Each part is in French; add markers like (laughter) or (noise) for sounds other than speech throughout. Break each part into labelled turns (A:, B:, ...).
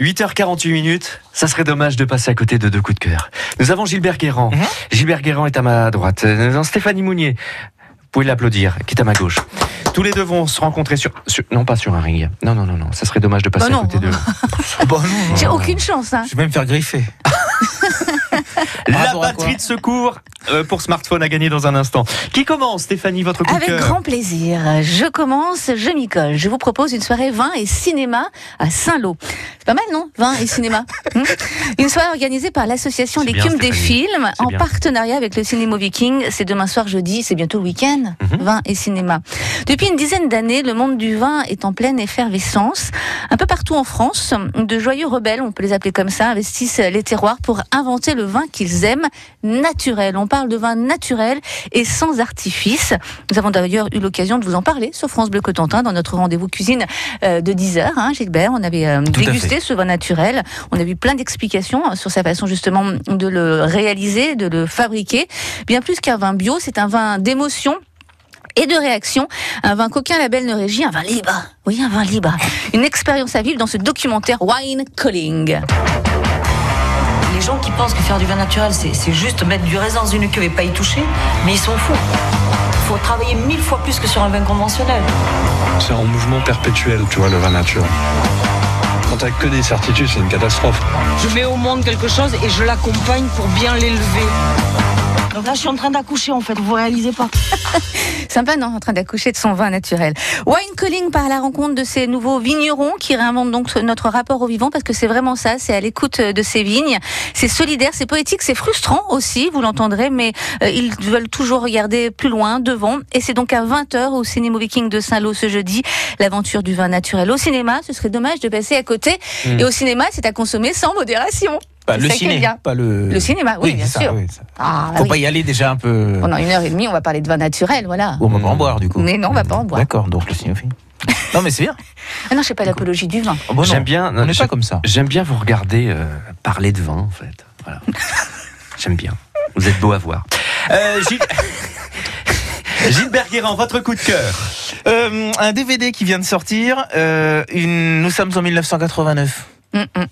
A: 8h48 minutes, ça serait dommage de passer à côté de deux coups de cœur. Nous avons Gilbert Guérand.
B: Mhm.
A: Gilbert Guérand est à ma droite. Nous avons Stéphanie Mounier. Vous pouvez l'applaudir, qui est à ma gauche. Tous les deux vont se rencontrer sur, sur- non pas sur un ring. Non non non non, ça serait dommage de passer
C: Bah non.
A: à côté de. (laughs)
B: Bon, non,
C: J'ai aucune chance. Hein.
B: Je vais même faire griffer. (laughs)
A: La batterie de secours pour smartphone à gagner dans un instant. Qui commence, Stéphanie, votre coup
C: Avec grand plaisir. Je commence, je m'y colle. Je vous propose une soirée vin et cinéma à Saint-Lô. C'est pas mal, non Vin et cinéma. (laughs) Hmm une soirée organisée par l'association L'écume des films en
A: bien.
C: partenariat avec le Cinéma Viking. C'est demain soir jeudi, c'est bientôt le week-end.
A: Mhm.
C: Vin et cinéma. Depuis une dizaine d'années, le monde du vin est en pleine effervescence. Un peu partout en France, de joyeux rebelles, on peut les appeler comme ça, investissent les terroirs pour inventer le vin qu'ils aiment, naturel. On parle de vin naturel et sans artifice. Nous avons d'ailleurs eu l'occasion de vous en parler sur France Bleu Cotentin dans notre rendez-vous cuisine euh, de 10h, hein, Gilbert. On avait euh, dégusté ce vin naturel. On a eu plein d'explications euh, sur sa façon justement de le réaliser, de le fabriquer. Bien plus qu'un vin bio, c'est un vin d'émotion et de réaction, un vin qu'aucun label ne régit, un vin libre. Oui, un vin libre. Une expérience à vivre dans ce documentaire Wine Calling.
D: Les gens qui pensent que faire du vin naturel, c'est c'est juste mettre du raisin dans une cuve et pas y toucher, mais ils sont fous. Il faut travailler mille fois plus que sur un vin conventionnel.
E: C'est en mouvement perpétuel, tu vois, le vin nature. Quand t'as que des certitudes, c'est une catastrophe.
D: Je mets au monde quelque chose et je l'accompagne pour bien l'élever. Là, je suis en train d'accoucher en fait, vous réalisez pas. (laughs)
C: Sympa, non? En train d'accoucher de son vin naturel. Wine Calling par la rencontre de ces nouveaux vignerons qui réinventent donc notre rapport au vivant parce que c'est vraiment ça, c'est à l'écoute de ces vignes. C'est solidaire, c'est poétique, c'est frustrant aussi, vous l'entendrez, mais euh, ils veulent toujours regarder plus loin, devant. Et c'est donc à 20h au Cinéma Viking de Saint-Lô ce jeudi, l'aventure du vin naturel. Au cinéma, ce serait dommage de passer à côté.
A: Mm.
C: Et au cinéma, c'est à consommer sans modération.
B: Bah, le ciné, pas le.
C: Le cinéma, oui, bien
B: ça,
C: sûr.
B: oui.
C: Ah,
B: Faut
C: oui.
B: pas y aller déjà un peu.
C: Pendant une heure et demie, on va parler de vin naturel, voilà.
B: Ou on va pas en boire du coup.
C: Mais non, on va pas en boire.
B: D'accord, donc le cinéphile. non mais c'est bien.
C: Ah non, je sais pas l'apologie du vin.
B: Oh, bon, non.
A: J'aime bien.
B: On n'est pas comme ça.
A: J'aime bien vous regarder euh, parler de vin, en fait. Voilà. (laughs) J'aime bien. Vous êtes beau à voir. Euh, Gilles... (laughs) Gilbert votre coup de cœur.
B: Euh, un DVD qui vient de sortir. euh, une... Nous sommes en 1989.
C: Hum, hum.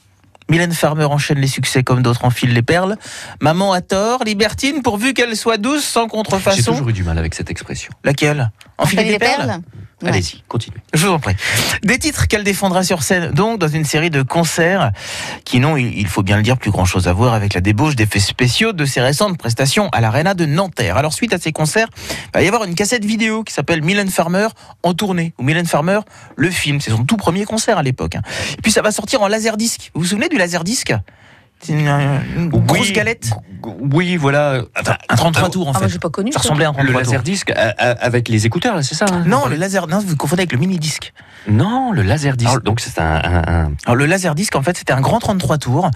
B: Mylène Farmer enchaîne les succès comme d'autres enfilent les perles. Maman a tort, libertine pourvu qu'elle soit douce sans
A: J'ai
B: contrefaçon.
A: toujours eu du mal avec cette expression.
B: Laquelle? Enfiler
C: Enfiler
B: des perles,
C: Ouais.
A: Allez-y, continuez.
B: Je vous en prie. Des titres qu'elle défendra sur scène, donc dans une série de concerts qui n'ont, il faut bien le dire, plus grand chose à voir avec la débauche d'effets spéciaux de ses récentes prestations à l'Arena de Nanterre. Alors suite à ces concerts, il va y avoir une cassette vidéo qui s'appelle Mylène Farmer en tournée, ou Mylène Farmer, le film. C'est son tout premier concert à l'époque. hein. Et puis ça va sortir en laserdisc. Vous vous souvenez du laserdisc? Une, une grosse
A: Oui,
B: galette.
A: Oui, voilà.
B: Enfin, un 33 tours en
C: Ah,
B: fait.
C: j'ai pas connu.
B: Ça ressemblait à un 33
A: Le
B: tours.
A: laserdisc euh, euh, avec les écouteurs, là, c'est ça hein
B: Non, le laser, non, vous confondez avec le mini-disque.
A: Non, le laserdisc.
B: Alors,
A: Donc c'est un, un- un-
B: Alors le laserdisc en fait c'était un grand 33 tours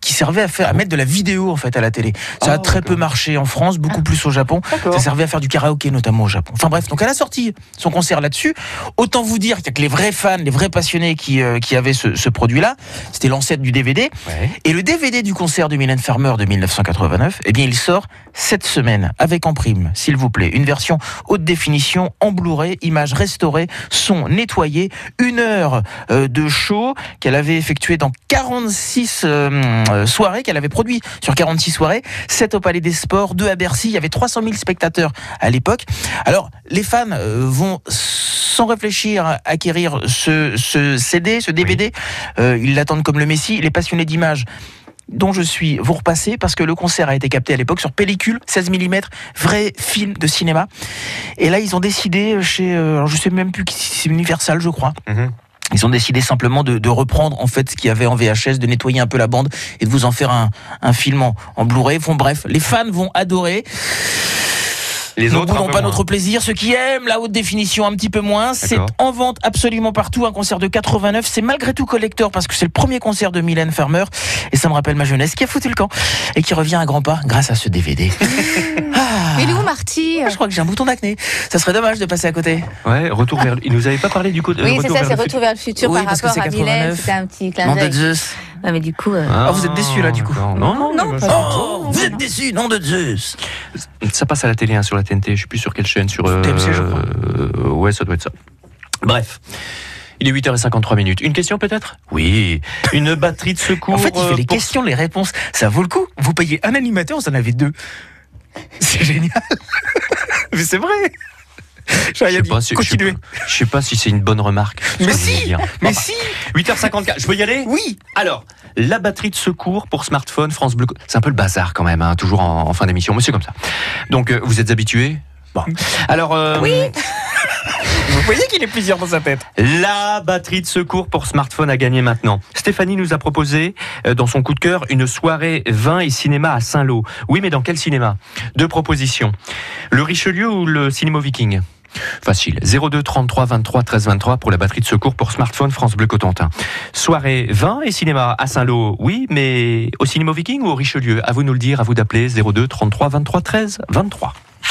B: qui servait à faire à mettre de la vidéo en fait à la télé. Ça a
A: Ah,
B: très peu marché en France, beaucoup plus au Japon. Ça servait à faire du karaoké notamment au Japon. Enfin bref, donc elle a sorti son concert là-dessus. Autant vous dire qu'il y a que les vrais fans, les vrais passionnés qui euh, qui avaient ce, ce produit-là. C'était l'ancêtre du DVD.
A: Ouais.
B: Et le DVD du concert de Mylène Farmer de 1989, eh bien, il sort cette semaine avec en prime, s'il vous plaît, une version haute définition en Blu-ray, images restaurées, son nettoyé, une heure euh, de show qu'elle avait effectué dans 46 euh, euh, soirées, qu'elle avait produit sur 46 soirées, 7 au Palais des Sports, 2 à Bercy, il y avait 300 000 spectateurs à l'époque. Alors, les fans vont sans réfléchir acquérir ce, ce CD, ce DVD. Euh, ils l'attendent comme le Messie. Les passionnés d'images dont je suis vous repasser parce que le concert a été capté à l'époque sur pellicule 16 mm vrai film de cinéma et là ils ont décidé chez euh, alors je sais même plus qui c'est Universal je crois
A: Mhm.
B: ils ont décidé simplement de, de reprendre en fait ce qu'il y avait en VHS, de nettoyer un peu la bande et de vous en faire un, un film en, en Blu-ray. Bon, bref, les fans vont adorer.
A: Les
B: Nous
A: autres, peu
B: pas
A: moins.
B: notre plaisir. Ceux qui aiment la haute définition un petit peu moins, c'est en vente absolument partout. Un concert de 89, c'est malgré tout collector parce que c'est le premier concert de Mylène Farmer et ça me rappelle ma jeunesse qui a foutu le camp et qui revient à grands pas grâce à ce DVD. (laughs) Ah.
C: Il est où Marty
B: Je crois que j'ai un bouton d'acné. Ça serait dommage de passer à côté.
A: Ouais, retour vers. Il nous avait pas parlé du coup. de-
C: Oui, c'est ça, c'est Retour vers le futur
B: Oui,
C: par
B: parce que
C: rapport
B: c'est
C: à Mylène.
B: 89.
C: C'était un petit clin d'œil. Ouais, mais du coup, euh,
A: Ah,
B: Ah, vous êtes déçus, là, du coup.
A: Non, non,
C: Non,
A: ça-
B: Oh, vous êtes déçus, nom de Zeus.
A: Ça passe à la télé hein, sur la TNT. Je suis plus sur quelle chaîne. Sur
B: TMC, je crois.
A: euh, ouais, ça doit être ça. Bref. Il est 8h53 minutes. Une question peut-être? Oui. Une batterie de secours.
B: En fait, il
A: euh,
B: fait les
A: pour-
B: questions, les réponses. Ça vaut le coup. Vous payez un animateur, vous en avez deux. C'est génial. (laughs) Mais c'est vrai.
A: Je sais pas si- je sais pas- je sais pas si c'est une bonne remarque.
B: Mais si. Mais
A: Enfin,
B: si
A: 8h54. Je peux y aller?
B: Oui
A: Alors, la batterie de secours pour smartphone France Bleu. C'est un peu le bazar quand même, hein, toujours en, en fin d'émission, mais c'est comme ça. Donc, euh, vous êtes habitués Bon. Alors, euh, (laughs)
B: Vous voyez qu'il est plusieurs dans sa tête.
A: la batterie de secours pour smartphone à gagner maintenant. Stéphanie nous a proposé, euh, dans son coup de cœur, une soirée vin et cinéma à Saint-Lô. Oui, mais dans quel cinéma? Deux propositions. Le Richelieu ou le Cinéma Viking? Facile. 02 33 23 13 23 pour la batterie de secours pour smartphone France Bleu Cotentin. Soirée vin et cinéma à Saint-Lô, oui, mais au Cinéma Viking ou au Richelieu? À vous nous le dire, à vous d'appeler 02 33 23 13 23.